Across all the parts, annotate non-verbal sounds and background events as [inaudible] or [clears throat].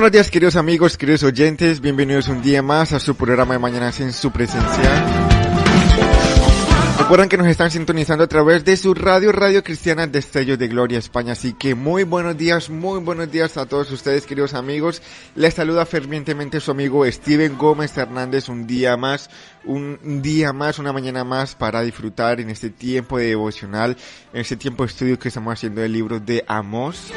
Buenos días queridos amigos, queridos oyentes, bienvenidos un día más a su programa de Mañanas en su presencia. Recuerden que nos están sintonizando a través de su radio, Radio Cristiana Destello de Gloria España. Así que muy buenos días, muy buenos días a todos ustedes, queridos amigos. Les saluda fervientemente su amigo Steven Gómez Hernández un día más, un día más, una mañana más para disfrutar en este tiempo de devocional, en este tiempo de estudio que estamos haciendo del libro de Amos.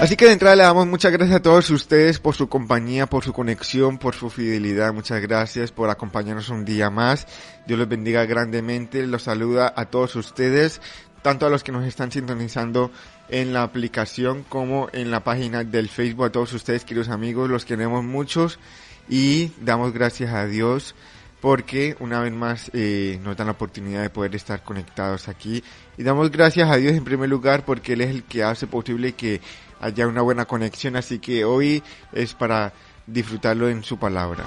Así que de entrada le damos muchas gracias a todos ustedes por su compañía, por su conexión, por su fidelidad. Muchas gracias por acompañarnos un día más. Dios los bendiga grandemente. Los saluda a todos ustedes, tanto a los que nos están sintonizando en la aplicación como en la página del Facebook. A todos ustedes, queridos amigos, los queremos muchos y damos gracias a Dios porque una vez más eh, nos dan la oportunidad de poder estar conectados aquí y damos gracias a Dios en primer lugar porque Él es el que hace posible que haya una buena conexión así que hoy es para disfrutarlo en su palabra.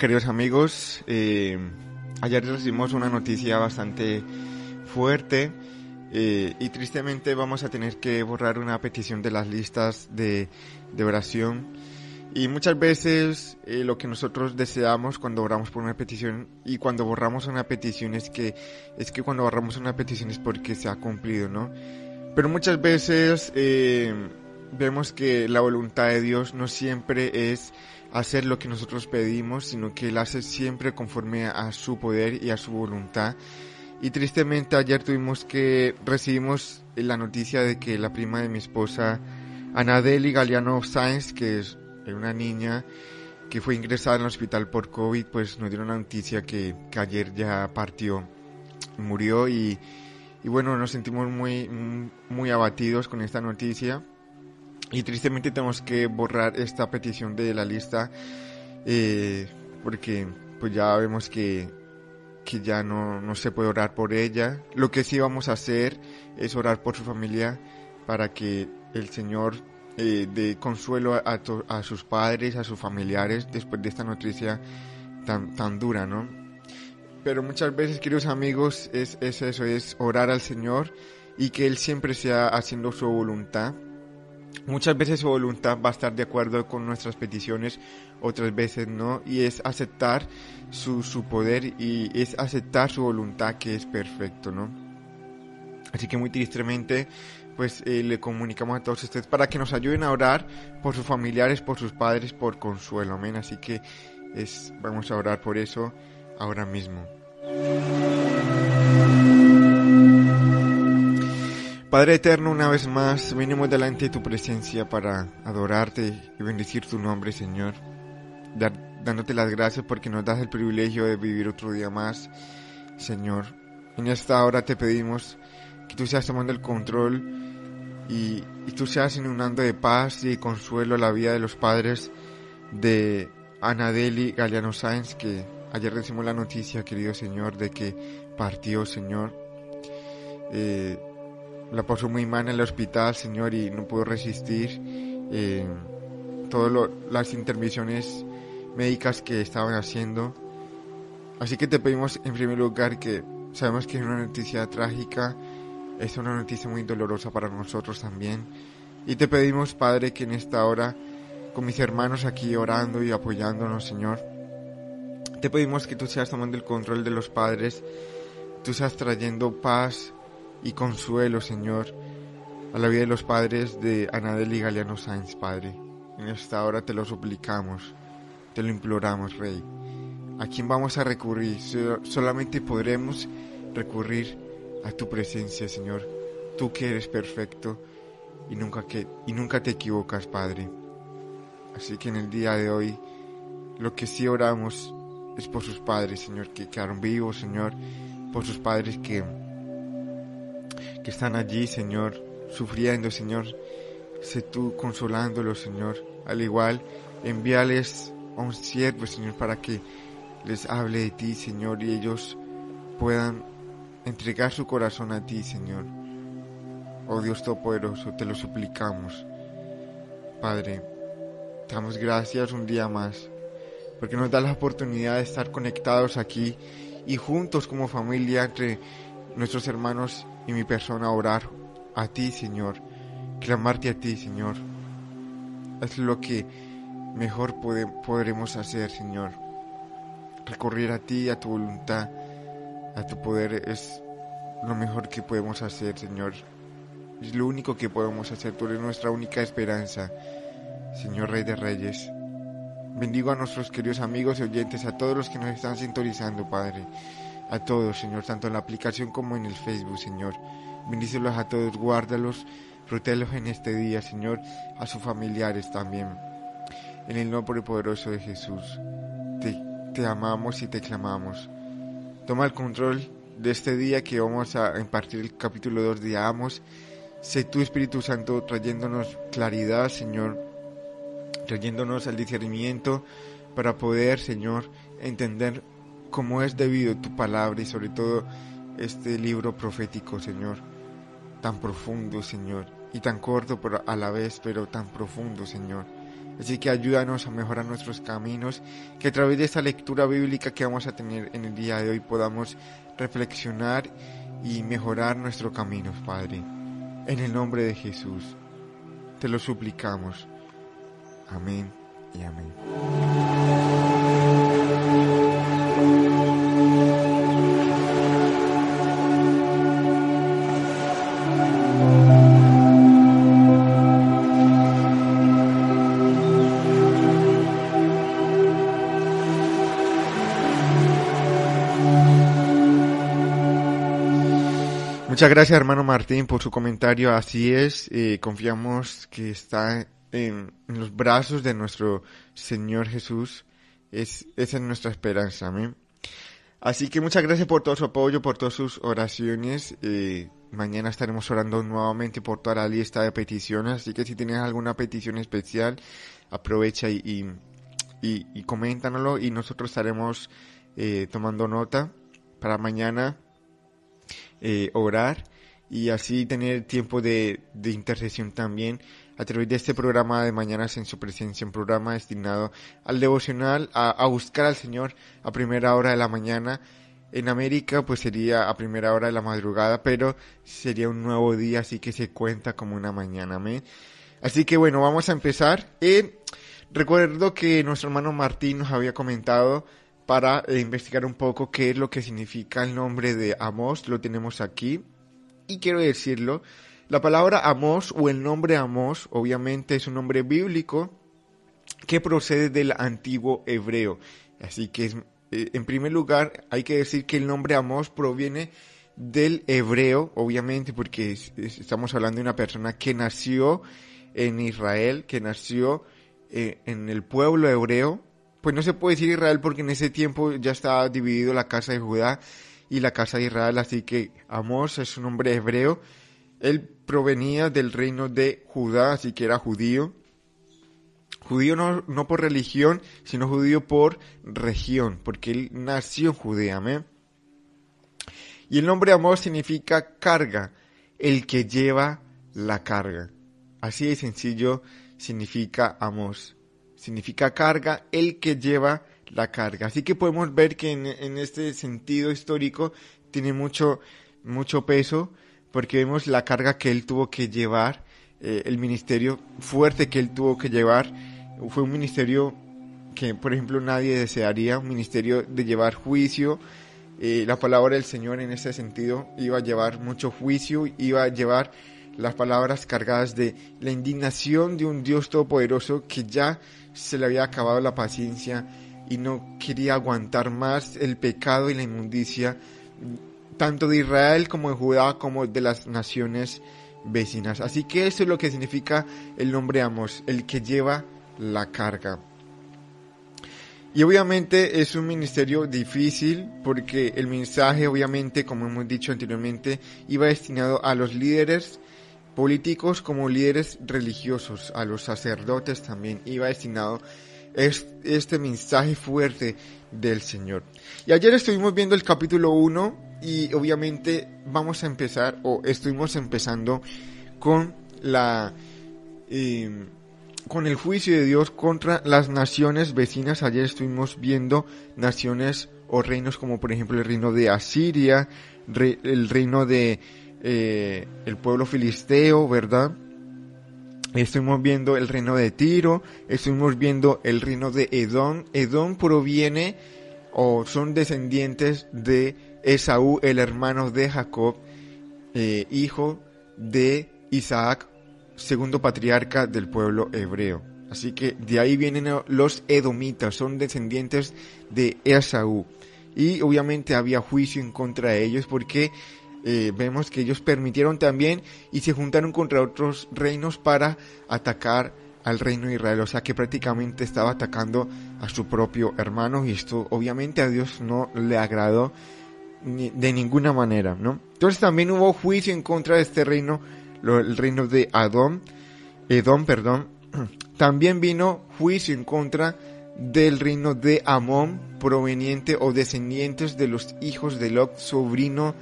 Queridos amigos, eh, ayer recibimos una noticia bastante fuerte eh, y tristemente vamos a tener que borrar una petición de las listas de, de oración. Y muchas veces eh, lo que nosotros deseamos cuando oramos por una petición y cuando borramos una petición es que es que cuando borramos una petición es porque se ha cumplido, ¿no? Pero muchas veces eh, vemos que la voluntad de Dios no siempre es hacer lo que nosotros pedimos, sino que Él hace siempre conforme a su poder y a su voluntad. Y tristemente ayer tuvimos que recibimos la noticia de que la prima de mi esposa, Anadeli Galeano Sáenz, que es una niña que fue ingresada en el hospital por COVID, pues nos dieron la noticia que, que ayer ya partió, murió y, y bueno, nos sentimos muy, muy abatidos con esta noticia y tristemente tenemos que borrar esta petición de la lista eh, porque pues ya vemos que, que ya no, no se puede orar por ella. Lo que sí vamos a hacer es orar por su familia para que el Señor eh, dé consuelo a, sus padres, a sus familiares después de esta noticia tan, tan dura, ¿no? Pero muchas veces, queridos amigos, es eso, es orar al Señor y que Él siempre sea haciendo su voluntad. Muchas veces su voluntad va a estar de acuerdo con nuestras peticiones, otras veces no, y es aceptar su, su poder y es aceptar su voluntad que es perfecto, ¿no? Así que muy tristemente, pues eh, le comunicamos a todos ustedes para que nos ayuden a orar por sus familiares, por sus padres, por consuelo, amén. Así que es, vamos a orar por eso ahora mismo. Padre eterno, una vez más venimos delante de tu presencia para adorarte y bendecir tu nombre, Señor. Dándote las gracias porque nos das el privilegio de vivir otro día más, Señor. En esta hora te pedimos que tú seas tomando el control y, y tú seas inundando de paz y consuelo la vida de los padres de Anadeli Galeano Sáenz, que ayer recibimos la noticia, querido Señor, de que partió, Señor. Eh, la pasó muy mal en el hospital, Señor, y no pudo resistir eh, todas las intervenciones médicas que estaban haciendo. Así que te pedimos en primer lugar que sabemos que es una noticia trágica, es una noticia muy dolorosa para nosotros también. Y te pedimos, Padre, que en esta hora, con mis hermanos aquí orando y apoyándonos, Señor, te pedimos que tú seas tomando el control de los padres, tú seas trayendo paz y consuelo, Señor, a la vida de los padres de Anadel y Galeano Sainz, Padre. En esta hora te lo suplicamos, te lo imploramos, Rey. ¿A quién vamos a recurrir? Solamente podremos recurrir a tu presencia, Señor. Tú que eres perfecto y nunca, que, y nunca te equivocas, Padre. Así que en el día de hoy, lo que sí oramos es por sus padres, Señor, que quedaron vivos, Señor, por sus padres que, que están allí, Señor, sufriendo, Señor. Sé tú consolándolos, Señor. Al igual, envíales a un siervo, Señor, para que les hable de ti, Señor, y ellos puedan entregar su corazón a ti, Señor. Oh Dios Todopoderoso, te lo suplicamos. Padre, damos gracias un día más, porque nos da la oportunidad de estar conectados aquí y juntos como familia entre nuestros hermanos y mi persona orar a ti, Señor, clamarte a ti, Señor. Es lo que mejor podremos hacer, Señor. Recorrer a ti, a tu voluntad, a tu poder es lo mejor que podemos hacer, Señor. Es lo único que podemos hacer. Tú eres nuestra única esperanza, Señor Rey de Reyes. Bendigo a nuestros queridos amigos y oyentes, a todos los que nos están sintonizando, Padre. A todos, Señor, tanto en la aplicación como en el Facebook, Señor. Bendícelos a todos, guárdalos, protégelos en este día, Señor, a sus familiares también. En el nombre poderoso de Jesús, te, te amamos y te clamamos. Toma el control de este día que vamos a impartir el capítulo 2 de Amos. Sé tu Espíritu Santo trayéndonos claridad, Señor, trayéndonos al discernimiento para poder, Señor, entender cómo es debido tu palabra y sobre todo este libro profético, Señor, tan profundo, Señor, y tan corto a la vez, pero tan profundo, Señor. Así que ayúdanos a mejorar nuestros caminos, que a través de esta lectura bíblica que vamos a tener en el día de hoy podamos reflexionar y mejorar nuestro camino, Padre. En el nombre de Jesús, te lo suplicamos. Amén y amén. Muchas gracias hermano Martín por su comentario. Así es, eh, confiamos que está en, los brazos de nuestro Señor Jesús. Es, esa es nuestra esperanza, amén. Así que muchas gracias por todo su apoyo, por todas sus oraciones. Eh, mañana estaremos orando nuevamente por toda la lista de peticiones. Así que si tienes alguna petición especial, aprovecha y, y, y, coméntanoslo y nosotros estaremos eh, tomando nota para mañana eh, orar y así tener tiempo de, de intercesión también a través de este programa de Mañanas en su presencia, un programa destinado al devocional, a, buscar al Señor a primera hora de la mañana. En América pues sería a primera hora de la madrugada, pero sería un nuevo día, así que se cuenta como una mañana. Amén. Así que bueno, vamos a empezar. Eh, recuerdo que nuestro hermano Martín nos había comentado para eh, investigar un poco qué es lo que significa el nombre de Amos, lo tenemos aquí. Y quiero decirlo, la palabra Amos o el nombre Amos obviamente es un nombre bíblico que procede del antiguo hebreo. Así que eh, en primer lugar hay que decir que el nombre Amos proviene del hebreo, obviamente porque estamos hablando de una persona que nació en Israel, que nació eh, en el pueblo hebreo. Pues no se puede decir Israel porque en ese tiempo ya estaba dividido la casa de Judá y la casa de Israel, así que Amos es un nombre hebreo él provenía del reino de Judá, así que era judío. Judío no, no por religión, sino judío por región, porque él nació en Judea. Y el nombre amor significa carga, el que lleva la carga. Así de sencillo significa Amos. Significa carga, el que lleva la carga. Así que podemos ver que en, este sentido histórico tiene mucho, mucho peso porque vemos la carga que él tuvo que llevar, eh, el ministerio fuerte que él tuvo que llevar. Fue un ministerio que, por ejemplo, nadie desearía, un ministerio de llevar juicio. Eh, la palabra del Señor en ese sentido iba a llevar mucho juicio, iba a llevar las palabras cargadas de la indignación de un Dios todopoderoso que ya se le había acabado la paciencia y no quería aguantar más el pecado y la inmundicia tanto de Israel como de Judá como de las naciones vecinas. Así que eso es lo que significa el nombre Amos, el que lleva la carga. Y obviamente es un ministerio difícil porque el mensaje obviamente, como hemos dicho anteriormente, iba destinado a los líderes políticos como líderes religiosos, a los sacerdotes también iba destinado este mensaje fuerte del Señor. Y ayer estuvimos viendo el capítulo 1 y obviamente vamos a empezar, o estuvimos empezando con la... Em, con el juicio de Dios contra las naciones vecinas. Ayer estuvimos viendo naciones o reinos como por ejemplo el reino de Asiria, el reino de eh, el pueblo filisteo, ¿verdad? Estuvimos viendo el reino de Tiro, estuvimos viendo el reino de Edom. Edom proviene o son descendientes de Esaú, el hermano de Jacob, eh, hijo de Isaac, segundo patriarca del pueblo hebreo. Así que de ahí vienen los edomitas, son descendientes de Esaú. Y obviamente había juicio en contra de ellos porque eh, vemos que ellos permitieron también y se juntaron contra otros reinos para atacar al reino de Israel, o sea que prácticamente estaba atacando a su propio hermano y esto obviamente a Dios no le agradó de ninguna manera, ¿no? Entonces también hubo juicio en contra de este reino, el reino de Adón, Edom, perdón. [clears throat] También vino juicio en contra del reino de Amón, proveniente o descendientes de los hijos de Lot, sobrino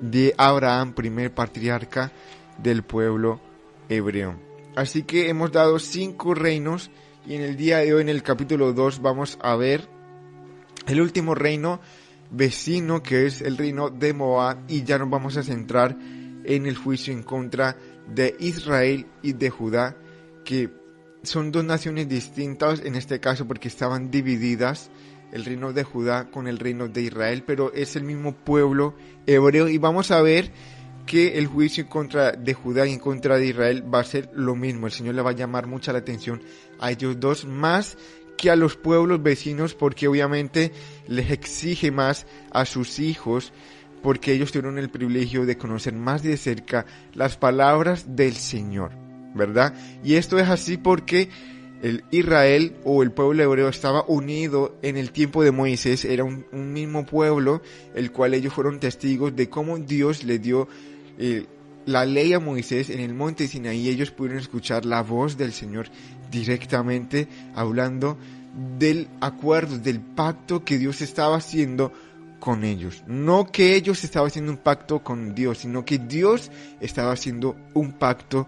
de Abraham, primer patriarca del pueblo hebreo. Así que hemos dado cinco reinos y en el día de hoy en el capítulo 2 vamos a ver el último reino vecino que es el reino de Moab y ya nos vamos a centrar en el juicio en contra de Israel y de Judá que son dos naciones distintas en este caso porque estaban divididas el reino de Judá con el reino de Israel, pero es el mismo pueblo hebreo y vamos a ver que el juicio en contra de Judá y en contra de Israel va a ser lo mismo. El Señor le va a llamar mucha la atención a ellos dos más que a los pueblos vecinos porque obviamente les exige más a sus hijos porque ellos tuvieron el privilegio de conocer más de cerca las palabras del Señor, ¿verdad? Y esto es así porque el Israel o el pueblo hebreo estaba unido en el tiempo de Moisés, era un, mismo pueblo, el cual ellos fueron testigos de cómo Dios le dio eh, la ley a Moisés en el monte Sinaí, ellos pudieron escuchar la voz del Señor directamente hablando del acuerdo, del pacto que Dios estaba haciendo con ellos. No que ellos estaban haciendo un pacto con Dios, sino que Dios estaba haciendo un pacto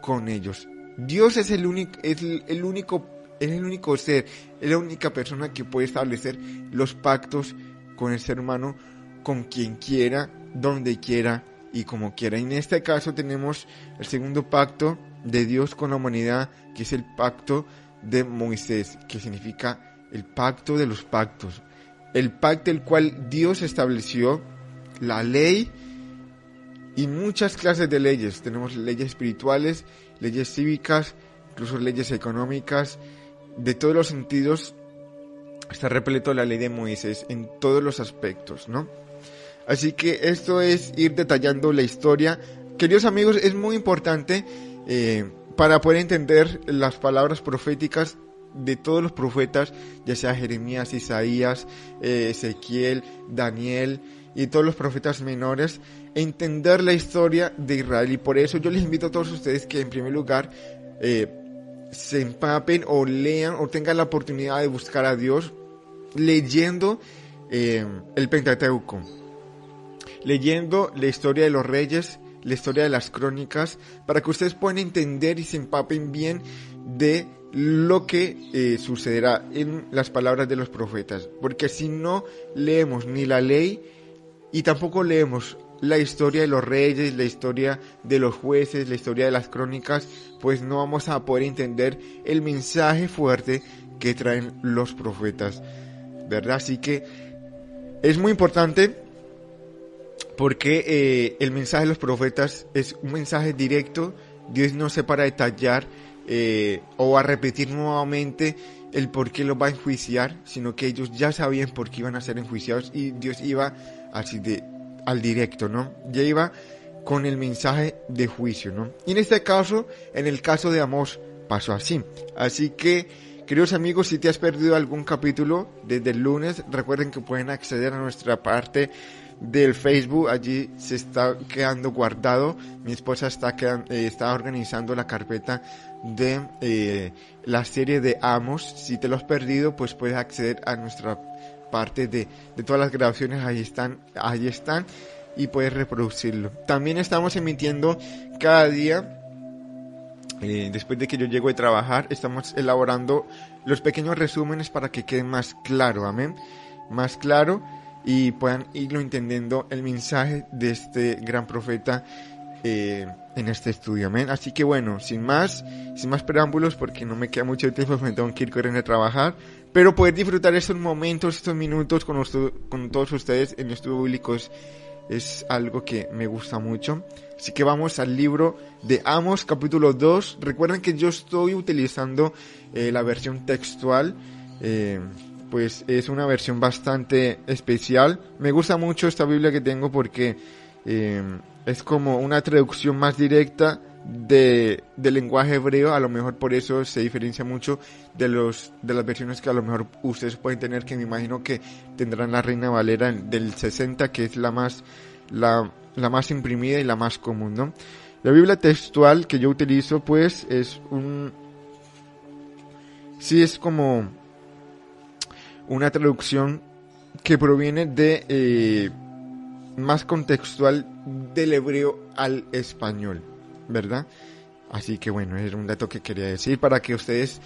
con ellos. Dios es el único, es el, único, es el único ser, es la única persona que puede establecer los pactos con el ser humano, con quien quiera, donde quiera y como quiera. en este caso tenemos el segundo pacto de Dios con la humanidad, que es el pacto de Moisés, que significa el pacto de los pactos. El pacto el cual Dios estableció, la ley y muchas clases de leyes. Tenemos leyes espirituales leyes cívicas, incluso leyes económicas, de todos los sentidos está repleto la ley de Moisés en todos los aspectos, ¿no? Así que esto es ir detallando la historia. Queridos amigos, es muy importante eh, para poder entender las palabras proféticas de todos los profetas, ya sea Jeremías, Isaías, eh, Ezequiel, Daniel y todos los profetas menores, entender la historia de Israel. Y por eso yo les invito a todos ustedes que en primer lugar eh, se empapen o lean o tengan la oportunidad de buscar a Dios leyendo el Pentateuco, leyendo la historia de los reyes, la historia de las crónicas, para que ustedes puedan entender y se empapen bien de lo que eh, sucederá en las palabras de los profetas. Porque si no leemos ni la ley y tampoco leemos la historia de los reyes, la historia de los jueces, la historia de las crónicas, pues no vamos a poder entender el mensaje fuerte que traen los profetas. ¿Verdad? Así que es muy importante porque eh, el mensaje de los profetas es un mensaje directo. Dios no se para detallar eh, o a repetir nuevamente el por qué los va a enjuiciar, sino que ellos ya sabían por qué iban a ser enjuiciados y Dios iba así de al directo, ¿no? Ya iba con el mensaje de juicio, ¿no? Y en este caso, en el caso de Amos, pasó así. Así que, queridos amigos, si te has perdido algún capítulo desde el lunes, recuerden que pueden acceder a nuestra parte del Facebook, allí se está quedando guardado. Mi esposa está, eh, está organizando la carpeta de eh, la serie de Amos. Si te lo has perdido, pues puedes acceder a nuestra parte de, de todas las grabaciones, ahí están, ahí están y puedes reproducirlo. También estamos emitiendo cada día, eh, después de que yo llego de trabajar, estamos elaborando los pequeños resúmenes para que quede más claro, amén, más claro y puedan irlo entendiendo el mensaje de este gran profeta eh, en este estudio, amén. Así que bueno, sin más, sin más preámbulos, porque no me queda mucho tiempo, [laughs] me tengo que ir corriendo a trabajar, pero poder disfrutar estos momentos, estos minutos con, con todos ustedes en el estudio bíblico es, algo que me gusta mucho. Así que vamos al libro de Amos, capítulo 2. Recuerden que yo estoy utilizando eh, la versión textual. Eh, pues es una versión bastante especial. Me gusta mucho esta Biblia que tengo porque eh, es como una traducción más directa de, del lenguaje hebreo, a lo mejor por eso se diferencia mucho de los de las versiones que a lo mejor ustedes pueden tener, que me imagino que tendrán la Reina Valera del 60, que es la más la, la más imprimida y la más común, ¿no? La Biblia textual que yo utilizo, pues, es un sí es como una traducción que proviene de eh, más contextual del hebreo al español, ¿verdad? Así que bueno, es un dato que quería decir para que ustedes,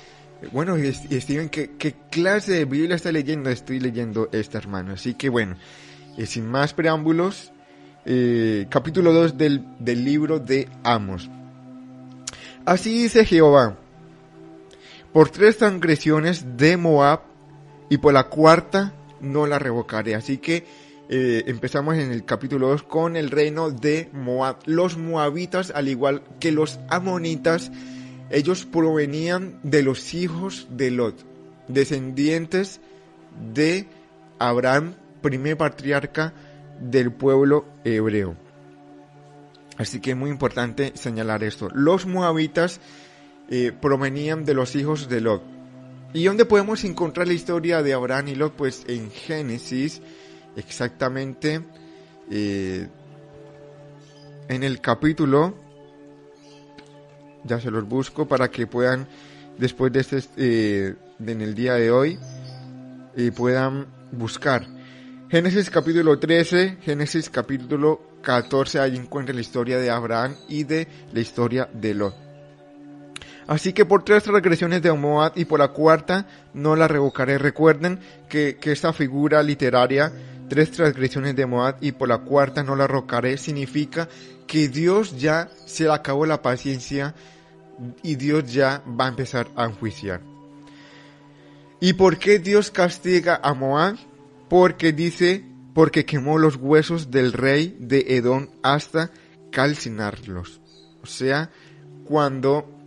bueno, estimen qué, qué clase de Biblia está leyendo, estoy leyendo esta hermano. Así que bueno, eh, sin más preámbulos, eh, capítulo 2 del, del libro de Amos. Así dice Jehová, por tres transgresiones de Moab y por la cuarta no la revocaré. Así que eh, empezamos en el capítulo 2 con el reino de Moab. Los moabitas, al igual que los amonitas, ellos provenían de los hijos de Lot, descendientes de Abraham, primer patriarca del pueblo hebreo. Así que es muy importante señalar esto. Los moabitas eh, provenían de los hijos de Lot. ¿Y dónde podemos encontrar la historia de Abraham y Lot? Pues en Génesis, exactamente eh, en el capítulo, ya se los busco para que puedan, después de este, eh, en el día de hoy, eh, puedan buscar. Génesis capítulo 13, Génesis capítulo 14, ahí encuentran la historia de Abraham y de la historia de Lot. Así que por tres regresiones de Moab y por la cuarta no la revocaré. Recuerden que, esta figura literaria, tres transgresiones de Moab y por la cuarta no la revocaré, significa que Dios ya se le acabó la paciencia y Dios ya va a empezar a enjuiciar. ¿Y por qué Dios castiga a Moab? Porque dice, porque quemó los huesos del rey de Edom hasta calcinarlos. O sea, cuando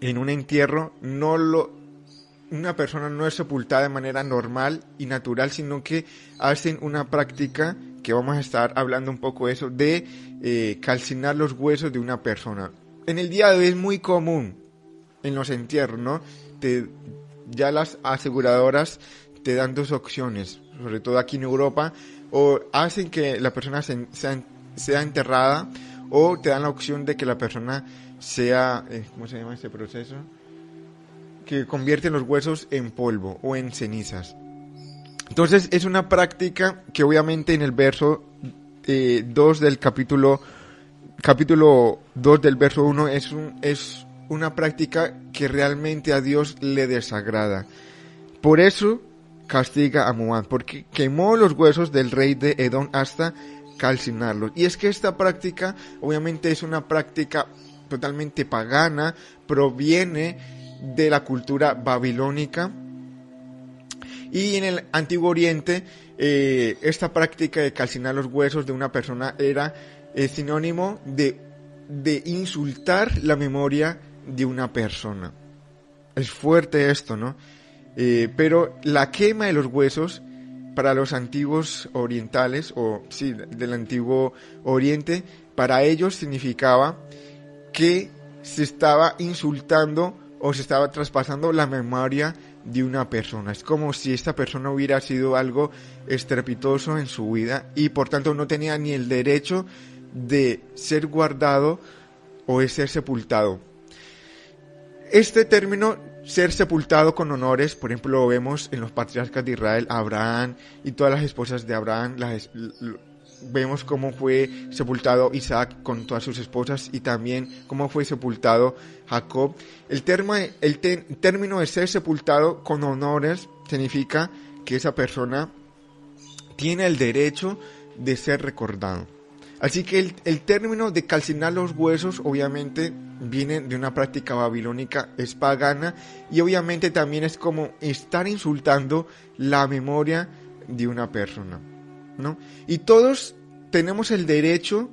en un entierro no lo una persona no es sepultada de manera normal y natural, sino que hacen una práctica que vamos a estar hablando un poco de eso, de eh, calcinar los huesos de una persona. En el día de hoy es muy común en los entierros, ¿no? Te, ya las aseguradoras te dan dos opciones, sobre todo aquí en Europa, o hacen que la persona sea, sea enterrada, o te dan la opción de que la persona sea, eh, ¿cómo se llama este proceso? Que convierte los huesos en polvo o en cenizas. Entonces es una práctica que obviamente en el verso 2 eh, del capítulo capítulo 2 del verso 1 es un, es una práctica que realmente a Dios le desagrada. Por eso castiga a Moab, porque quemó los huesos del rey de Edom hasta calcinarlos. Y es que esta práctica obviamente es una práctica totalmente pagana, proviene de la cultura babilónica. Y en el Antiguo Oriente, eh, esta práctica de calcinar los huesos de una persona era eh, sinónimo de, de insultar la memoria de una persona. Es fuerte esto, ¿no? Eh, pero la quema de los huesos para los antiguos orientales, o sí, del antiguo oriente, para ellos significaba que se estaba insultando o se estaba traspasando la memoria de una persona. Es como si esta persona hubiera sido algo estrepitoso en su vida y por tanto no tenía ni el derecho de ser guardado o de ser sepultado. Este término ser sepultado con honores, por ejemplo, lo vemos en los patriarcas de Israel, Abraham y todas las esposas de Abraham, vemos cómo fue sepultado Isaac con todas sus esposas y también cómo fue sepultado Jacob. El, el término de ser sepultado con honores significa que esa persona tiene el derecho de ser recordado. Así que el, el término de calcinar los huesos obviamente viene de una práctica babilónica, es pagana y obviamente también es como estar insultando la memoria de una persona, Y todos tenemos el derecho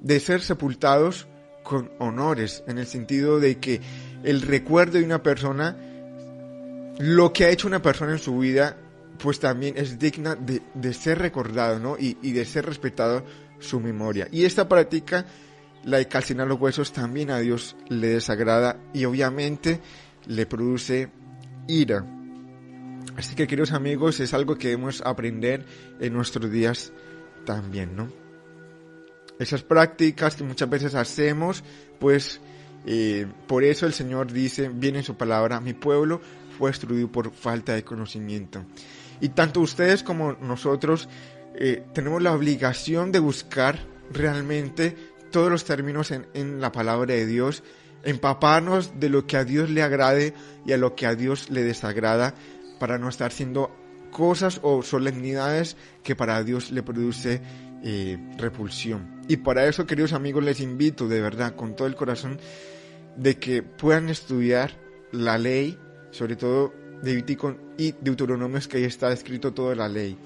de ser sepultados con honores, en el sentido de que el recuerdo de una persona, lo que ha hecho una persona en su vida, pues también es digna de, ser recordado, ¿no? Y, y de ser respetado su memoria. Y esta práctica la de calcinar los huesos también a Dios le desagrada y obviamente le produce ira. Así que queridos amigos, es algo que debemos aprender en nuestros días también, ¿no? Esas prácticas que muchas veces hacemos, pues eh, por eso el Señor dice, viene en su palabra, mi pueblo fue destruido por falta de conocimiento. Y tanto ustedes como nosotros eh, tenemos la obligación de buscar realmente todos los términos en, la palabra de Dios, empaparnos de lo que a Dios le agrade y a lo que a Dios le desagrada para no estar haciendo cosas o solemnidades que para Dios le produce eh, repulsión. Y para eso, queridos amigos, les invito de verdad, con todo el corazón, de que puedan estudiar la ley, sobre todo de Levítico y Deuteronomios, que ahí está escrito toda la ley.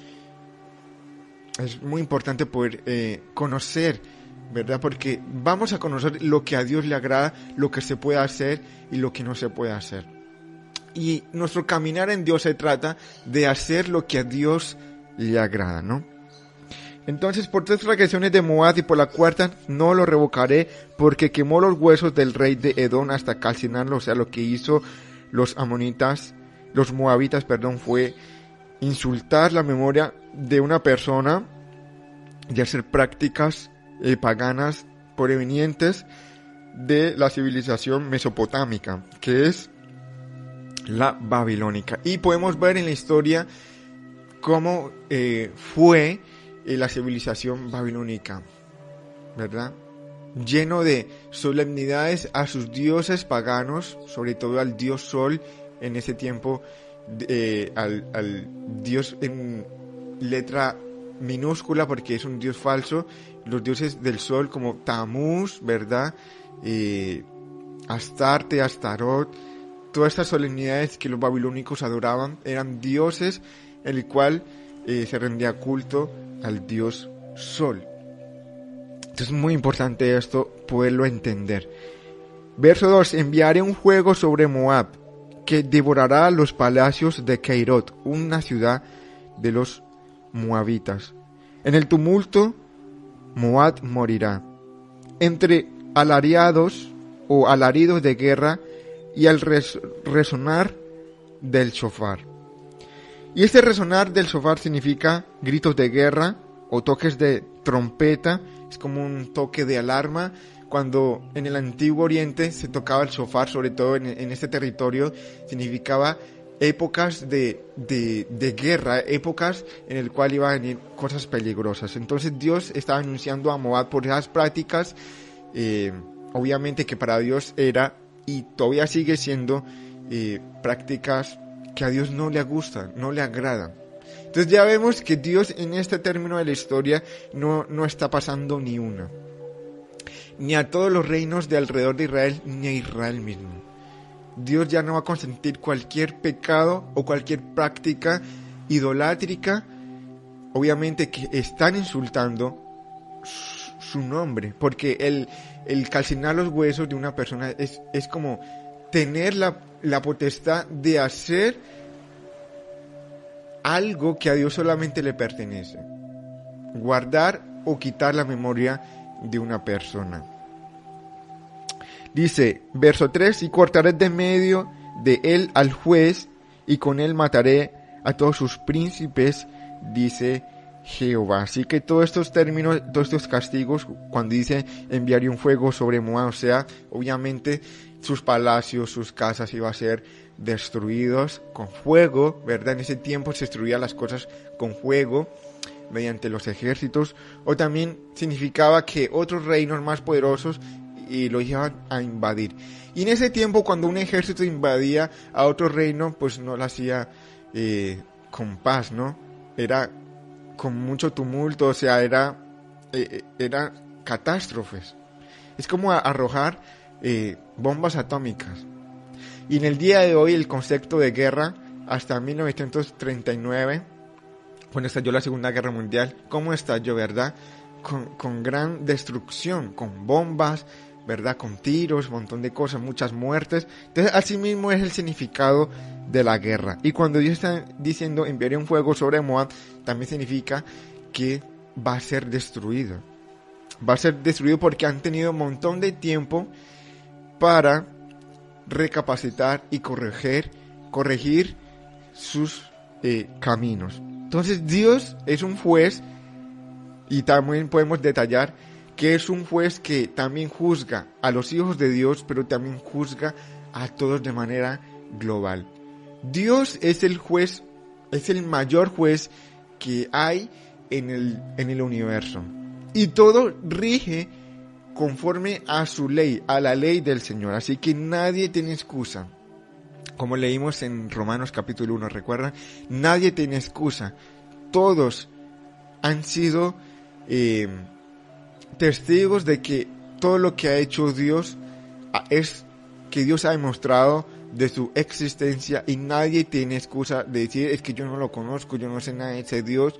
Es muy importante poder eh, conocer ¿verdad? Porque vamos a conocer lo que a Dios le agrada, lo que se puede hacer y lo que no se puede hacer. Y nuestro caminar en Dios se trata de hacer lo que a Dios le agrada, ¿no? Entonces, por tres transgresiones de Moab y por la cuarta no lo revocaré, porque quemó los huesos del rey de Edom hasta calcinarlo. O sea, lo que hizo los amonitas, los moabitas, perdón, fue insultar la memoria de una persona y hacer prácticas eh, paganas provenientes de la civilización mesopotámica, que es la babilónica. Y podemos ver en la historia cómo eh, fue eh, la civilización babilónica, ¿verdad? Lleno de solemnidades a sus dioses paganos, sobre todo al dios Sol, en ese tiempo, al, al dios en letra minúscula porque es un dios falso, los dioses del sol como Tamuz, ¿verdad? Eh, Astarte, Astarot, todas estas solemnidades que los babilónicos adoraban eran dioses el cual eh, se rendía culto al dios sol. Entonces es muy importante esto, poderlo entender. Verso 2. Enviaré un juego sobre Moab, que devorará los palacios de Keirot, una ciudad de los moabitas. En el tumulto, Moab morirá. Entre alariados o alaridos de guerra y al resonar del shofar. Y este resonar del shofar significa gritos de guerra o toques de trompeta, es como un toque de alarma. Cuando en el antiguo oriente se tocaba el shofar, sobre todo en, este territorio, significaba épocas de, de, guerra, épocas en el cual iban a venir cosas peligrosas. Entonces Dios estaba anunciando a Moab por esas prácticas, eh, obviamente que para Dios era y todavía sigue siendo eh, prácticas que a Dios no le gustan, no le agradan. Entonces ya vemos que Dios en este término de la historia no, no está pasando ni una. Ni a todos los reinos de alrededor de Israel, ni a Israel mismo. Dios ya no va a consentir cualquier pecado o cualquier práctica idolátrica, obviamente que están insultando su nombre, porque el, el calcinar los huesos de una persona es, es como tener la, la potestad de hacer algo que a Dios solamente le pertenece. Guardar o quitar la memoria de una persona. Dice, verso 3, y cortaré de medio de él al juez, y con él mataré a todos sus príncipes, dice Jehová. Así que todos estos términos, todos estos castigos, cuando dice enviaré un fuego sobre Moab, o sea, obviamente sus palacios, sus casas iban a ser destruidos con fuego, ¿verdad? En ese tiempo se destruían las cosas con fuego mediante los ejércitos, o también significaba que otros reinos más poderosos y lo iban a invadir. Y en ese tiempo, cuando un ejército invadía a otro reino, pues no lo hacía eh, con paz, ¿no? Era con mucho tumulto, o sea, era, eh, era catástrofes. Es como arrojar eh, bombas atómicas. Y en el día de hoy el concepto de guerra, hasta 1939, cuando estalló la Segunda Guerra Mundial, ¿cómo estalló, verdad? Con, con gran destrucción, con bombas, ¿verdad? Con tiros, un montón de cosas, muchas muertes. Entonces, así mismo es el significado de la guerra. Y cuando Dios está diciendo enviaré un fuego sobre Moab, también significa que va a ser destruido. Va a ser destruido porque han tenido un montón de tiempo para recapacitar y corregir, corregir sus eh, caminos. Entonces Dios es un juez y también podemos detallar que es un juez que también juzga a los hijos de Dios, pero también juzga a todos de manera global. Dios es el juez, es el mayor juez que hay en el, en el universo. Y todo rige conforme a su ley, a la ley del Señor. Así que nadie tiene excusa. Como leímos en Romanos capítulo 1, recuerdan, nadie tiene excusa. Todos han sido eh, testigos de que todo lo que ha hecho Dios ah, es que Dios ha demostrado de su existencia y nadie tiene excusa de decir es que yo no lo conozco, yo no sé nada de ese Dios.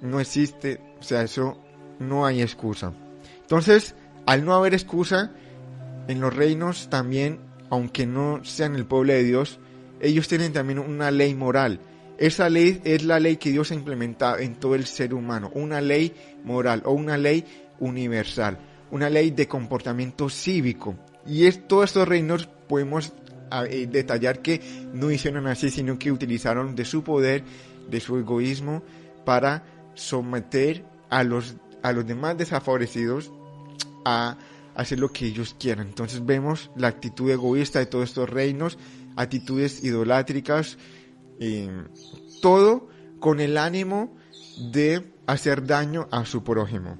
No existe, o sea, eso no hay excusa. Entonces, al no haber excusa, en los reinos también, aunque no sean el pueblo de Dios, ellos tienen también una ley moral. Esa ley es la ley que Dios ha implementado en todo el ser humano, una ley moral o una ley universal, una ley de comportamiento cívico. Y es, todos estos reinos podemos eh, detallar que no hicieron así, sino que utilizaron de su poder, de su egoísmo, para someter a los, a los demás desfavorecidos a hacer lo que ellos quieran. Entonces vemos la actitud egoísta de todos estos reinos, actitudes idolátricas, todo con el ánimo de hacer daño a su prójimo.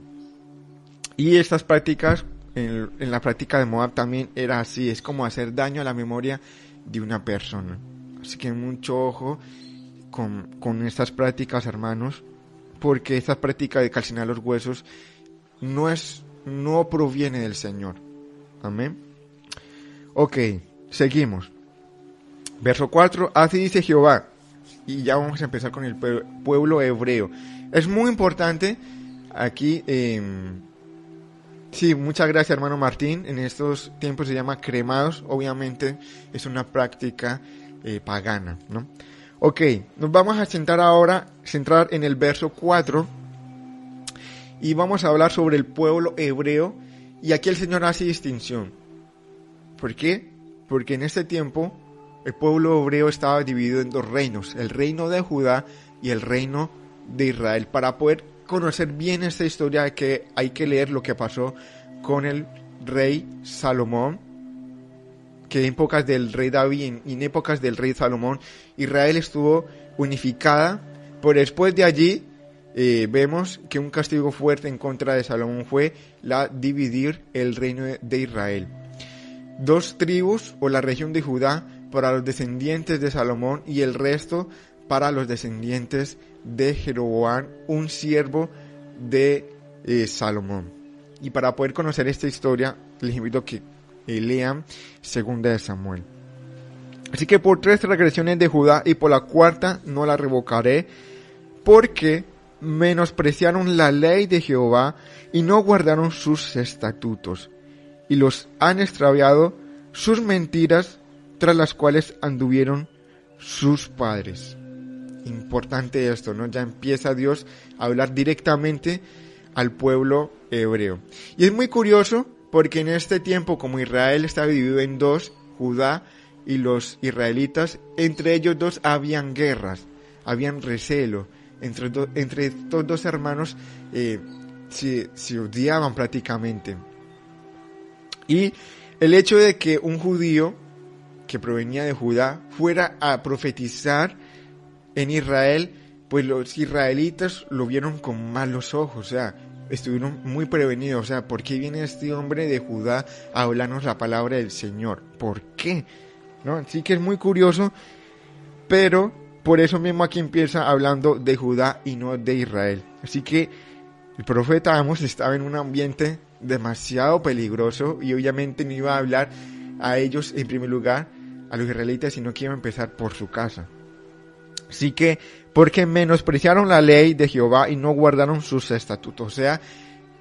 Y estas prácticas, en, la práctica de Moab también era así, es como hacer daño a la memoria de una persona. Así que mucho ojo con, con estas prácticas, hermanos, porque esta práctica de calcinar los huesos no es, no proviene del Señor. Amén. Ok, seguimos. Verso 4, así dice Jehová, y ya vamos a empezar con el pueblo hebreo. Es muy importante aquí, eh, sí, muchas gracias hermano Martín, en estos tiempos se llama cremados, obviamente es una práctica eh, pagana, ¿no? Ok, nos vamos a centrar ahora, centrar en el verso 4 y vamos a hablar sobre el pueblo hebreo y aquí el Señor hace distinción. ¿Por qué? Porque en este tiempo el pueblo hebreo estaba dividido en dos reinos, el reino de Judá y el reino de Israel. Para poder conocer bien esta historia hay que, hay que leer lo que pasó con el rey Salomón, que en épocas del rey David y en épocas del rey Salomón, Israel estuvo unificada, pero después de allí eh, vemos que un castigo fuerte en contra de Salomón fue la dividir el reino de Israel. dos tribus o la región de Judá para los descendientes de Salomón y el resto para los descendientes de Jeroboam, un siervo de eh, Salomón. Y para poder conocer esta historia, les invito a que eh, lean Segunda de Samuel. Así que por tres regresiones de Judá y por la cuarta no la revocaré, porque menospreciaron la ley de Jehová y no guardaron sus estatutos, y los han extraviado sus mentiras tras las cuales anduvieron sus padres. Importante esto, ¿no? Ya empieza Dios a hablar directamente al pueblo hebreo. Y es muy curioso porque en este tiempo, como Israel está dividido en dos, Judá y los israelitas, entre ellos dos habían guerras, habían recelo, entre, entre estos dos hermanos eh, se, se odiaban prácticamente. Y el hecho de que un judío que provenía de Judá fuera a profetizar en Israel, pues los israelitas lo vieron con malos ojos, o sea, estuvieron muy prevenidos, o sea, ¿por qué viene este hombre de Judá a hablarnos la palabra del Señor? ¿Por qué? ¿No? Así que es muy curioso, pero por eso mismo aquí empieza hablando de Judá y no de Israel. Así que el profeta Amos estaba en un ambiente demasiado peligroso y obviamente no iba a hablar a ellos en primer lugar, a los israelitas, sino que iba a empezar por su casa. Así que, porque menospreciaron la ley de Jehová y no guardaron sus estatutos. O sea,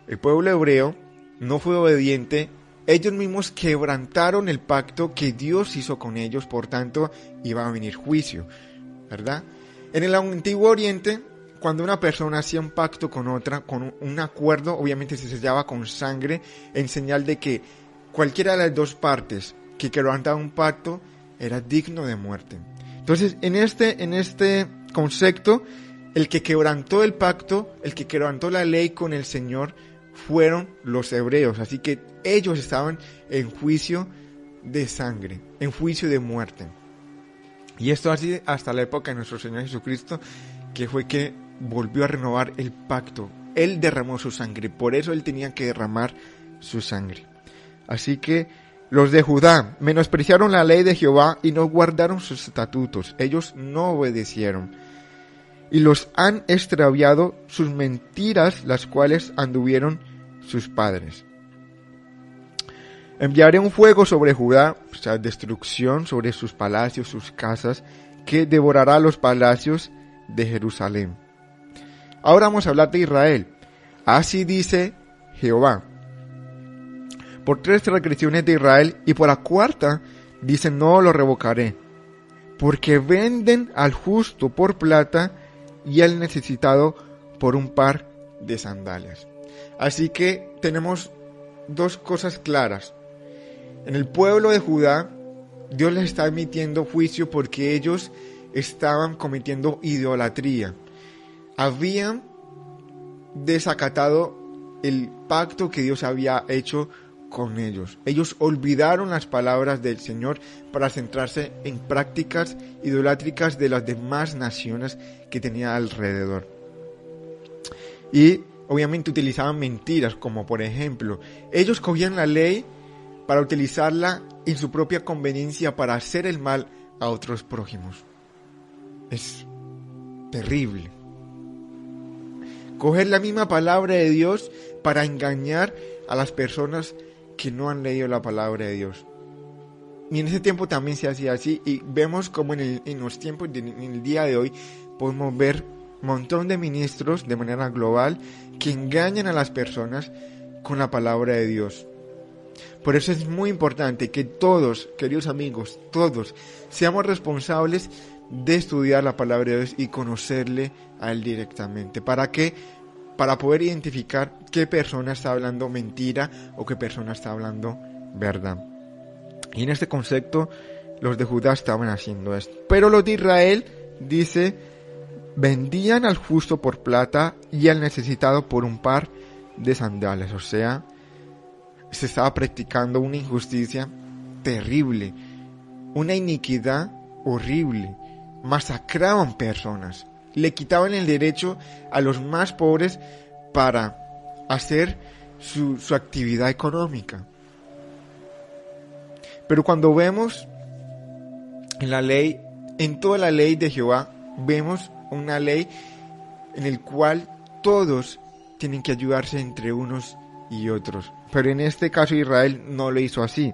el pueblo hebreo no fue obediente. Ellos mismos quebrantaron el pacto que Dios hizo con ellos, por tanto, iba a venir juicio. ¿Verdad? En el antiguo oriente, cuando una persona hacía un pacto con otra, con un acuerdo, obviamente se sellaba con sangre, en señal de que cualquiera de las dos partes que quebrantaba un pacto era digno de muerte. Entonces, en este, en este concepto, el que quebrantó el pacto, el que quebrantó la ley con el Señor, fueron los hebreos. Así que ellos estaban en juicio de sangre, en juicio de muerte. Y esto así hasta la época de nuestro Señor Jesucristo, que fue que volvió a renovar el pacto. Él derramó su sangre, por eso él tenía que derramar su sangre. Así que los de Judá menospreciaron la ley de Jehová y no guardaron sus estatutos. Ellos no obedecieron. Y los han extraviado sus mentiras, las cuales anduvieron sus padres. Enviaré un fuego sobre Judá, o sea, destrucción sobre sus palacios, sus casas, que devorará los palacios de Jerusalén. Ahora vamos a hablar de Israel. Así dice Jehová por tres transgresiones de Israel y por la cuarta dice no lo revocaré, porque venden al justo por plata y al necesitado por un par de sandalias. Así que tenemos dos cosas claras. En el pueblo de Judá, Dios les está emitiendo juicio porque ellos estaban cometiendo idolatría. Habían desacatado el pacto que Dios había hecho con ellos. Ellos olvidaron las palabras del Señor para centrarse en prácticas idolátricas de las demás naciones que tenía alrededor. Y obviamente utilizaban mentiras, como por ejemplo, ellos cogían la ley para utilizarla en su propia conveniencia para hacer el mal a otros prójimos. Es terrible. Coger la misma palabra de Dios para engañar a las personas que no han leído la palabra de Dios. Y en ese tiempo también se hacía así y vemos como en, los tiempos, en el día de hoy, podemos ver un montón de ministros de manera global que engañan a las personas con la palabra de Dios. Por eso es muy importante que todos, queridos amigos, todos, seamos responsables de estudiar la palabra de Dios y conocerle a Él directamente. ¿Para que para poder identificar qué persona está hablando mentira o qué persona está hablando verdad. Y en este concepto los de Judá estaban haciendo esto. Pero los de Israel, dice, vendían al justo por plata y al necesitado por un par de sandales. O sea, se estaba practicando una injusticia terrible, una iniquidad horrible. Masacraban personas le quitaban el derecho a los más pobres para hacer su, actividad económica. Pero cuando vemos en la ley, en toda la ley de Jehová, vemos una ley en el cual todos tienen que ayudarse entre unos y otros. Pero en este caso Israel no lo hizo así.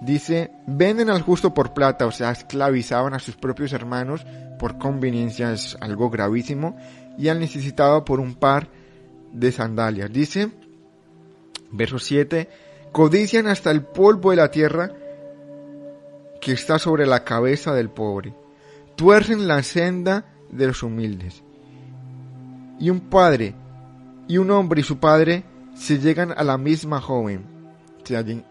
Dice, venden al justo por plata, o sea, esclavizaban a sus propios hermanos por conveniencia, es algo gravísimo, y al necesitado por un par de sandalias. Dice, verso 7, codician hasta el polvo de la tierra que está sobre la cabeza del pobre, tuercen la senda de los humildes. Y un padre y un hombre y su padre se llegan a la misma joven.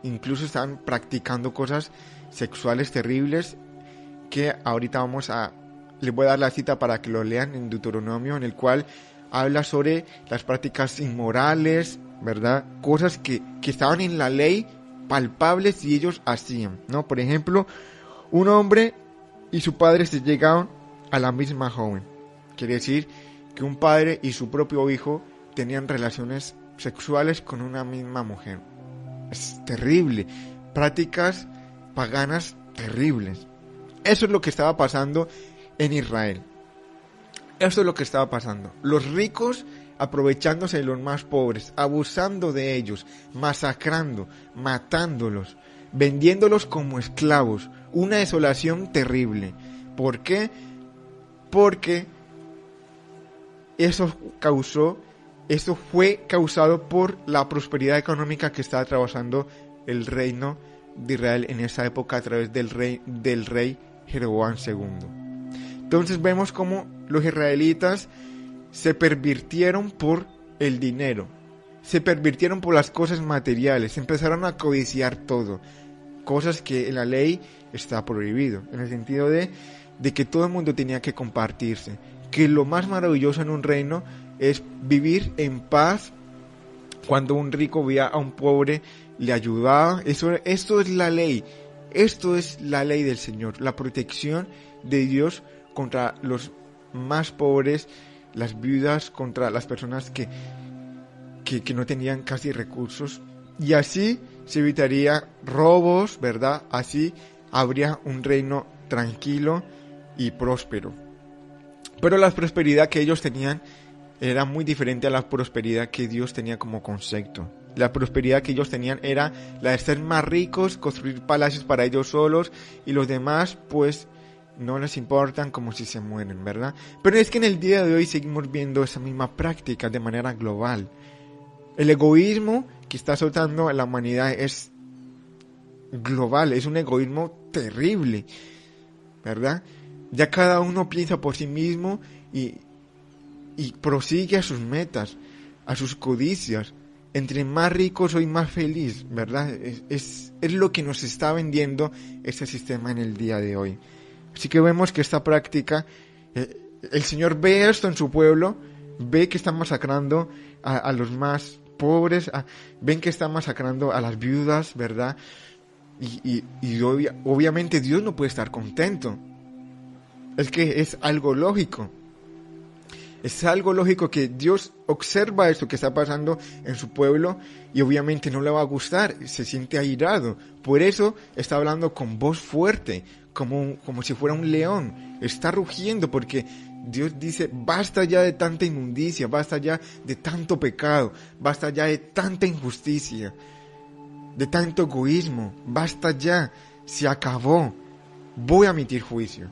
Incluso están practicando cosas sexuales terribles que ahorita vamos a... Les voy a dar la cita para que lo lean en Deuteronomio, en el cual habla sobre las prácticas inmorales, ¿verdad? Cosas que, que estaban en la ley palpables y ellos hacían, ¿no? Por ejemplo, un hombre y su padre se llegaron a la misma joven. Quiere decir que un padre y su propio hijo tenían relaciones sexuales con una misma mujer. Es terrible. Prácticas paganas terribles. Eso es lo que estaba pasando en Israel. Eso es lo que estaba pasando. Los ricos aprovechándose de los más pobres, abusando de ellos, masacrando, matándolos, vendiéndolos como esclavos. Una desolación terrible. ¿Por qué? Porque eso causó esto fue causado por la prosperidad económica que estaba atravesando el reino de Israel en esa época a través del rey, del rey Jeroboam II. Entonces vemos cómo los israelitas se pervirtieron por el dinero, se pervirtieron por las cosas materiales, empezaron a codiciar todo, cosas que en la ley está prohibido, en el sentido de, de que todo el mundo tenía que compartirse, que lo más maravilloso en un reino es vivir en paz cuando un rico veía a un pobre, le ayudaba. Eso, esto es la ley. Esto es la ley del Señor. La protección de Dios contra los más pobres, las viudas, contra las personas que, que, que no tenían casi recursos. Y así se evitaría robos, ¿verdad? Así habría un reino tranquilo y próspero. Pero la prosperidad que ellos tenían era muy diferente a la prosperidad que Dios tenía como concepto. La prosperidad que ellos tenían era la de ser más ricos, construir palacios para ellos solos y los demás pues no les importan como si se mueren, ¿verdad? Pero es que en el día de hoy seguimos viendo esa misma práctica de manera global. El egoísmo que está soltando la humanidad es global, es un egoísmo terrible, ¿verdad? Ya cada uno piensa por sí mismo y, y prosigue a sus metas, a sus codicias. Entre más rico soy más feliz, ¿verdad? Es, es, lo que nos está vendiendo este sistema en el día de hoy. Así que vemos que esta práctica, eh, el Señor ve esto en su pueblo, ve que está masacrando a, los más pobres, ven que está masacrando a las viudas, ¿verdad? Y, y, obviamente Dios no puede estar contento. Es que es algo lógico. Es algo lógico que Dios observa esto que está pasando en su pueblo y obviamente no le va a gustar, se siente airado. Por eso está hablando con voz fuerte, como, como si fuera un león. Está rugiendo porque Dios dice, basta ya de tanta inmundicia, basta ya de tanto pecado, basta ya de tanta injusticia, de tanto egoísmo, basta ya, se acabó, voy a emitir juicio.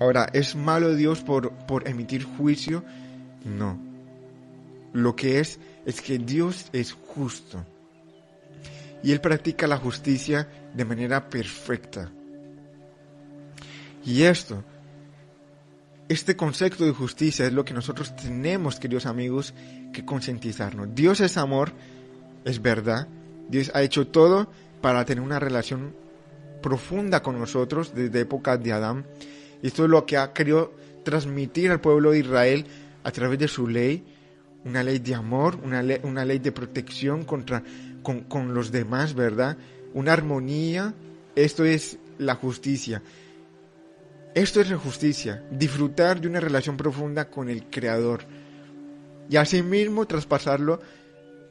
Ahora, ¿es malo Dios por, por emitir juicio? No. Lo que es es que Dios es justo. Y Él practica la justicia de manera perfecta. Y esto, este concepto de justicia es lo que nosotros tenemos, queridos amigos, que concientizarnos. Dios es amor, es verdad. Dios ha hecho todo para tener una relación profunda con nosotros desde época de Adán y esto es lo que ha querido transmitir al pueblo de Israel a través de su ley, una ley de amor, una ley, de protección contra, con, con los demás, ¿verdad? Una armonía. Esto es la justicia. Esto es la justicia, disfrutar de una relación profunda con el Creador y asimismo traspasarlo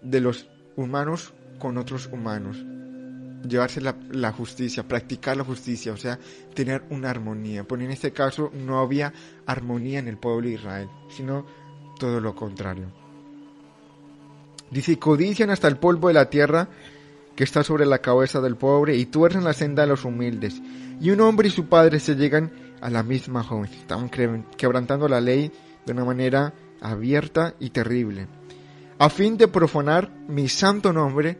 de los humanos con otros humanos. Llevarse la, justicia, practicar la justicia, o sea, tener una armonía. Porque en este caso no había armonía en el pueblo de Israel, sino todo lo contrario. Dice, codician hasta el polvo de la tierra que está sobre la cabeza del pobre y tuercen la senda de los humildes. Y un hombre y su padre se llegan a la misma joven. Estaban quebrantando la ley de una manera abierta y terrible, a fin de profanar mi santo nombre,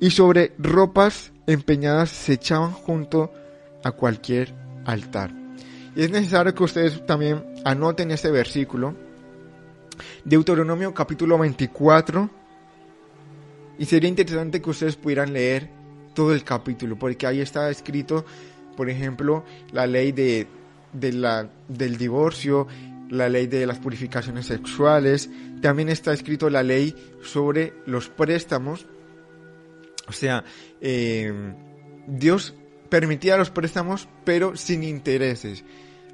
y sobre ropas empeñadas se echaban junto a cualquier altar. Y es necesario que ustedes también anoten este versículo, Deuteronomio capítulo 24, y sería interesante que ustedes pudieran leer todo el capítulo, porque ahí está escrito, por ejemplo, la ley de, la, del divorcio, la ley de las purificaciones sexuales, también está escrito la ley sobre los préstamos, o sea, eh, Dios permitía los préstamos pero sin intereses,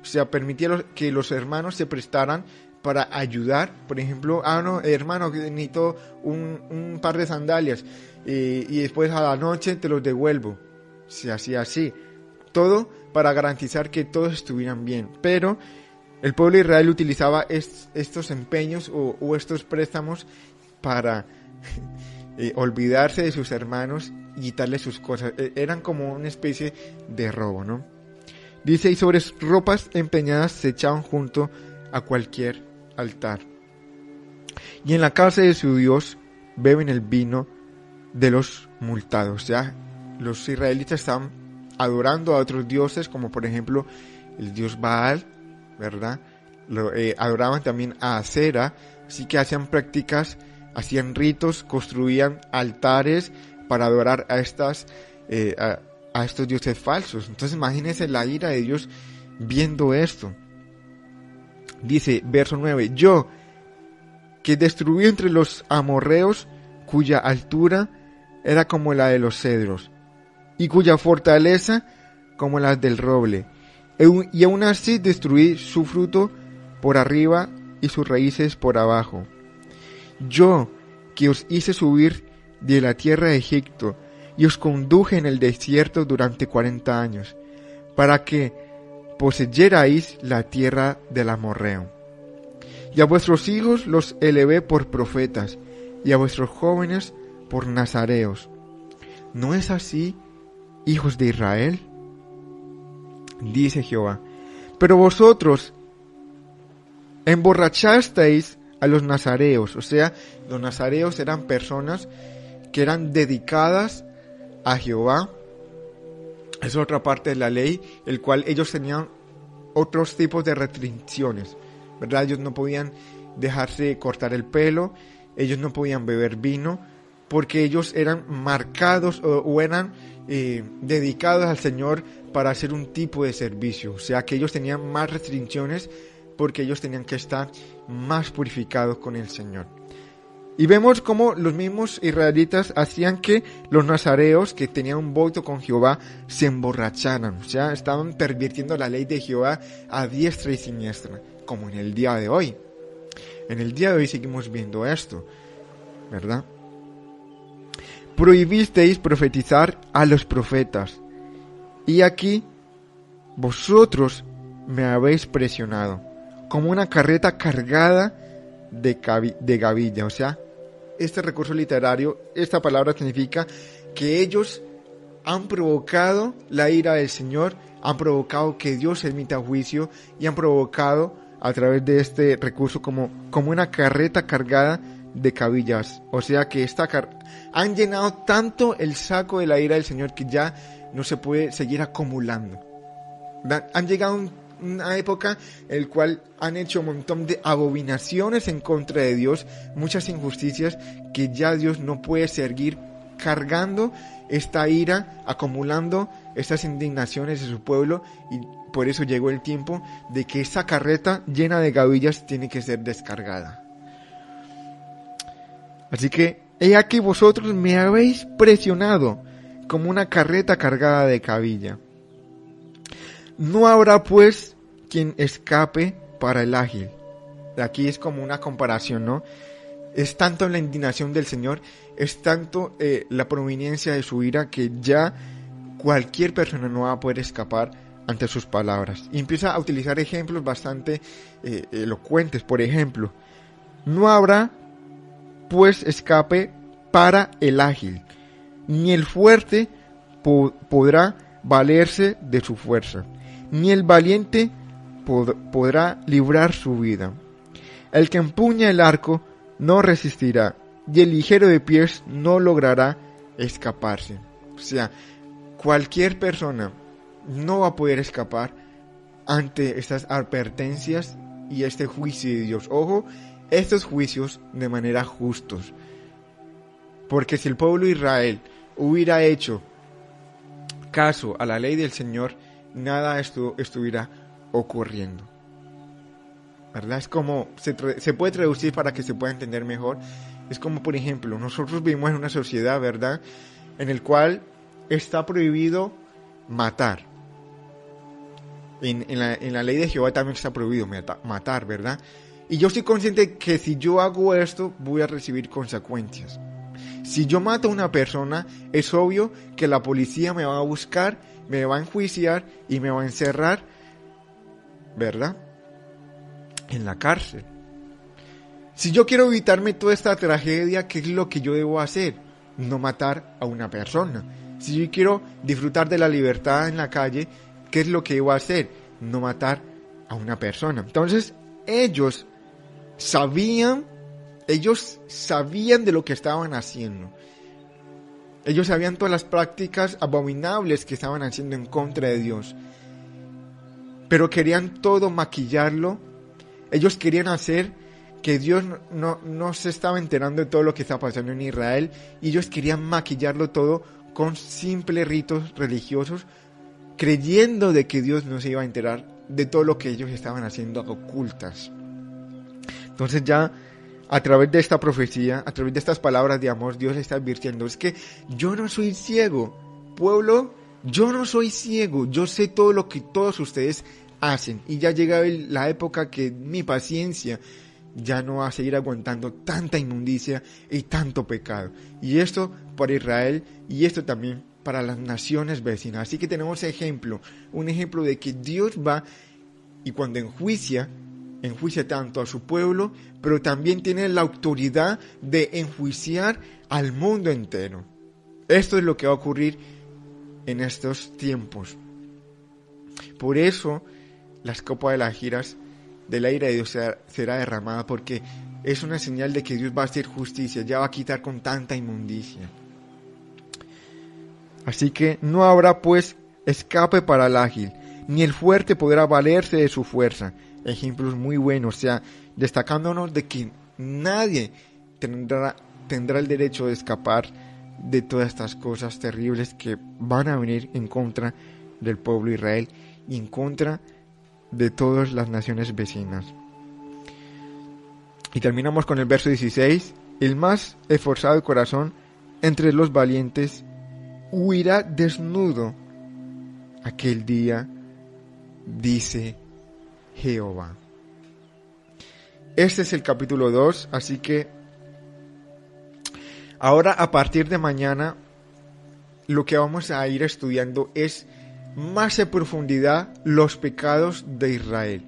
o sea, permitía que los hermanos se prestaran para ayudar, por ejemplo, ah, no, hermano, necesito un, par de sandalias y, y, después a la noche te los devuelvo. Se hacía así. Todo para garantizar que todos estuvieran bien. Pero el pueblo de Israel utilizaba estos empeños o, estos préstamos para eh, olvidarse de sus hermanos y quitarles sus cosas. E, eran como una especie de robo, ¿no? Dice, y sobre ropas empeñadas se echaban junto a cualquier altar. Y en la casa de su Dios beben el vino de los multados. Sea, los israelitas estaban adorando a otros dioses, como por ejemplo el dios Baal, ¿verdad? Lo, eh, adoraban también a Acera, así que hacían prácticas, hacían ritos, construían altares para adorar a estas eh, a, estos dioses falsos. Entonces imagínense la ira de Dios viendo esto. Dice verso 9, yo que destruí entre los amorreos cuya altura era como la de los cedros y cuya fortaleza como la del roble y aún así destruí su fruto por arriba y sus raíces por abajo. Yo, que os hice subir de la tierra de Egipto, y os conduje en el desierto durante cuarenta años, para que poseyerais la tierra del amorreo. Y a vuestros hijos los elevé por profetas, y a vuestros jóvenes por nazareos. ¿No es así, hijos de Israel? dice Jehová. Pero vosotros emborrachasteis a los nazareos, o sea, los nazareos eran personas que eran dedicadas a Jehová. Es otra parte de la ley, el cual ellos tenían otros tipos de restricciones, ¿verdad? Ellos no podían dejarse cortar el pelo, ellos no podían beber vino, porque ellos eran marcados o, eran eh, dedicados al Señor para hacer un tipo de servicio. O sea que ellos tenían más restricciones porque ellos tenían que estar más purificados con el Señor. Y vemos cómo los mismos israelitas hacían que los nazareos que tenían un voto con Jehová se emborracharan. O sea, estaban pervirtiendo la ley de Jehová a diestra y siniestra, como en el día de hoy. En el día de hoy seguimos viendo esto, ¿verdad? Prohibisteis profetizar a los profetas y aquí vosotros me habéis presionado, como una carreta cargada de, de gavilla. O sea, este recurso literario, esta palabra significa que ellos han provocado la ira del Señor, han provocado que Dios emita juicio y han provocado a través de este recurso como, como una carreta cargada de cabillas. O sea que esta han llenado tanto el saco de la ira del Señor que ya no se puede seguir acumulando. Han llegado a una época en la cual han hecho un montón de abominaciones en contra de Dios, muchas injusticias que ya Dios no puede seguir cargando esta ira, acumulando estas indignaciones de su pueblo y por eso llegó el tiempo de que esa carreta llena de gavillas tiene que ser descargada. Así que, he aquí vosotros me habéis presionado como una carreta cargada de cabilla. No habrá pues quien escape para el ágil. Aquí es como una comparación, ¿no? Es tanto la indignación del Señor, es tanto eh, la prominencia de su ira que ya cualquier persona no va a poder escapar ante sus palabras. Y empieza a utilizar ejemplos bastante eh, elocuentes. Por ejemplo, no habrá pues escape para el ágil, ni el fuerte podrá valerse de su fuerza, ni el valiente podrá librar su vida. El que empuña el arco no resistirá, y el ligero de pies no logrará escaparse. O sea, cualquier persona no va a poder escapar ante estas advertencias y este juicio de Dios. Ojo, estos juicios de manera justos. Porque si el pueblo de Israel hubiera hecho caso a la ley del Señor, nada estuviera ocurriendo. ¿Verdad? Es como, se, puede traducir para que se pueda entender mejor. Es como, por ejemplo, nosotros vivimos en una sociedad, ¿verdad? En el cual está prohibido matar. En, la, en la, ley de Jehová también está prohibido matar, ¿verdad? Y yo estoy consciente que si yo hago esto, voy a recibir consecuencias. Si yo mato a una persona, es obvio que la policía me va a buscar, me va a enjuiciar y me va a encerrar, ¿verdad? En la cárcel. Si yo quiero evitarme toda esta tragedia, ¿qué es lo que yo debo hacer? No matar a una persona. Si yo quiero disfrutar de la libertad en la calle, ¿qué es lo que debo hacer? No matar a una persona. Entonces, ellos sabían ellos sabían de lo que estaban haciendo. Ellos sabían todas las prácticas abominables que estaban haciendo en contra de Dios. Pero querían todo maquillarlo. Ellos querían hacer que Dios no, no, se estaba enterando de todo lo que estaba pasando en Israel. Y ellos querían maquillarlo todo con simples ritos religiosos, creyendo de que Dios no se iba a enterar de todo lo que ellos estaban haciendo ocultas. Entonces ya a través de esta profecía, a través de estas palabras de amor, Dios está advirtiendo, es que yo no soy ciego, pueblo, yo no soy ciego, yo sé todo lo que todos ustedes hacen y ya llega la época que mi paciencia ya no va a seguir aguantando tanta inmundicia y tanto pecado. Y esto para Israel y esto también para las naciones vecinas. Así que tenemos ejemplo, un ejemplo de que Dios va y cuando enjuicia, enjuicia tanto a su pueblo, pero también tiene la autoridad de enjuiciar al mundo entero. Esto es lo que va a ocurrir en estos tiempos. Por eso, las copas de las giras del aire de Dios será derramada, porque es una señal de que Dios va a hacer justicia, ya va a quitar con tanta inmundicia. Así que no habrá pues escape para el ágil, ni el fuerte podrá valerse de su fuerza, ejemplos muy buenos, o sea, destacándonos de que nadie tendrá, tendrá el derecho de escapar de todas estas cosas terribles que van a venir en contra del pueblo Israel y en contra de todas las naciones vecinas. Y terminamos con el verso 16. El más esforzado de corazón entre los valientes huirá desnudo aquel día, dice Jehová. Este es el capítulo 2, así que ahora a partir de mañana lo que vamos a ir estudiando es más en profundidad los pecados de Israel.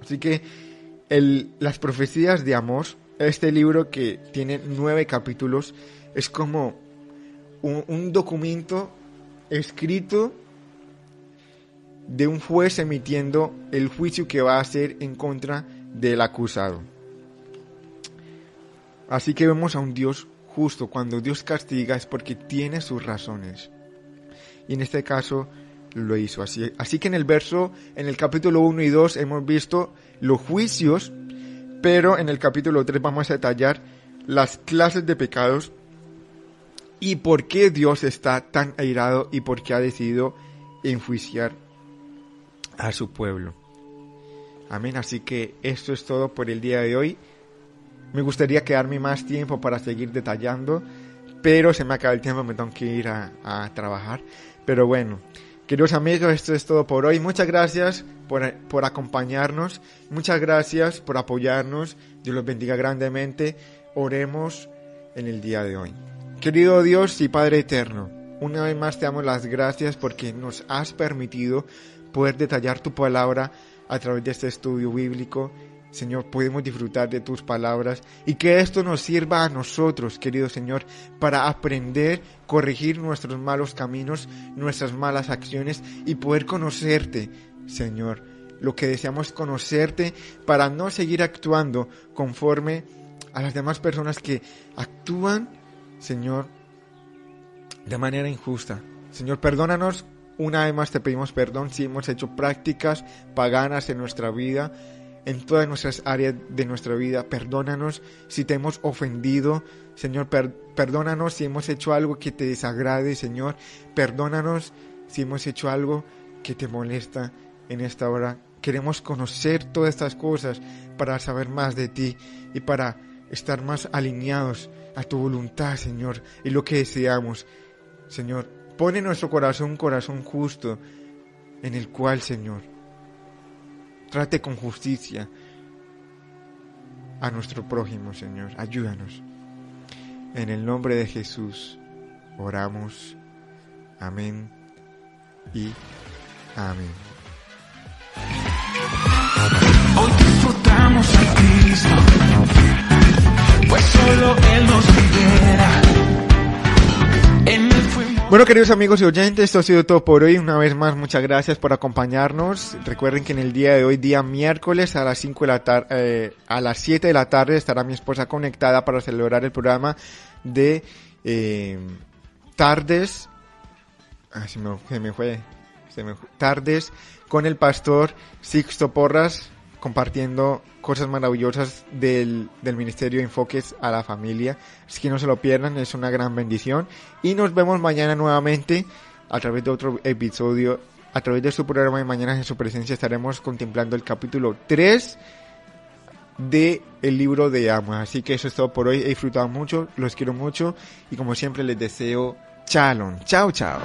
Así que las profecías de Amós, este libro que tiene nueve capítulos, es como un documento escrito de un juez emitiendo el juicio que va a hacer en contra del acusado. Así que vemos a un Dios justo. Cuando Dios castiga es porque tiene sus razones. Y en este caso lo hizo así. Así que en el verso, en el capítulo 1 y 2 hemos visto los juicios, pero en el capítulo 3 vamos a detallar las clases de pecados y por qué Dios está tan airado y por qué ha decidido enjuiciar a su pueblo. Amén. Así que esto es todo por el día de hoy. Me gustaría quedarme más tiempo para seguir detallando, pero se me acaba el tiempo, me tengo que ir a, trabajar. Pero bueno, queridos amigos, esto es todo por hoy. Muchas gracias por, por acompañarnos. Muchas gracias por apoyarnos. Dios los bendiga grandemente. Oremos en el día de hoy. Querido Dios y Padre Eterno, una vez más te damos las gracias porque nos has permitido poder detallar tu palabra a través de este estudio bíblico. Señor, podemos disfrutar de tus palabras y que esto nos sirva a nosotros, querido Señor, para aprender, corregir nuestros malos caminos, nuestras malas acciones y poder conocerte, Señor. Lo que deseamos conocerte para no seguir actuando conforme a las demás personas que actúan, Señor, de manera injusta. Señor, perdónanos. Una vez más te pedimos perdón si hemos hecho prácticas paganas en nuestra vida, en todas nuestras áreas de nuestra vida. Perdónanos si te hemos ofendido. Señor, perdónanos si hemos hecho algo que te desagrade, Señor. Perdónanos si hemos hecho algo que te molesta en esta hora. Queremos conocer todas estas cosas para saber más de ti y para estar más alineados a tu voluntad, Señor, y lo que deseamos. Señor, pone nuestro corazón un corazón justo en el cual, Señor, trate con justicia a nuestro prójimo, Señor. Ayúdanos. En el nombre de Jesús oramos. Amén y amén. Hoy disfrutamos a Cristo, pues solo Él nos libera. Bueno, queridos amigos y oyentes, esto ha sido todo por hoy. Una vez más, muchas gracias por acompañarnos. Recuerden que en el día de hoy, día miércoles, a las 5 de la tarde, eh, a las 7 de la tarde, estará mi esposa conectada para celebrar el programa de eh, tardes. Ah, se me, fue. Tardes con el pastor Sixto Porras compartiendo cosas maravillosas del, del Ministerio de Enfoques a la Familia. Así que no se lo pierdan, es una gran bendición. Y nos vemos mañana nuevamente a través de otro episodio. A través de su programa de mañana en su presencia estaremos contemplando el capítulo 3 de libro de Amos. Así que eso es todo por hoy. He disfrutado mucho, los quiero mucho y como siempre les deseo chalón. Chao, chao.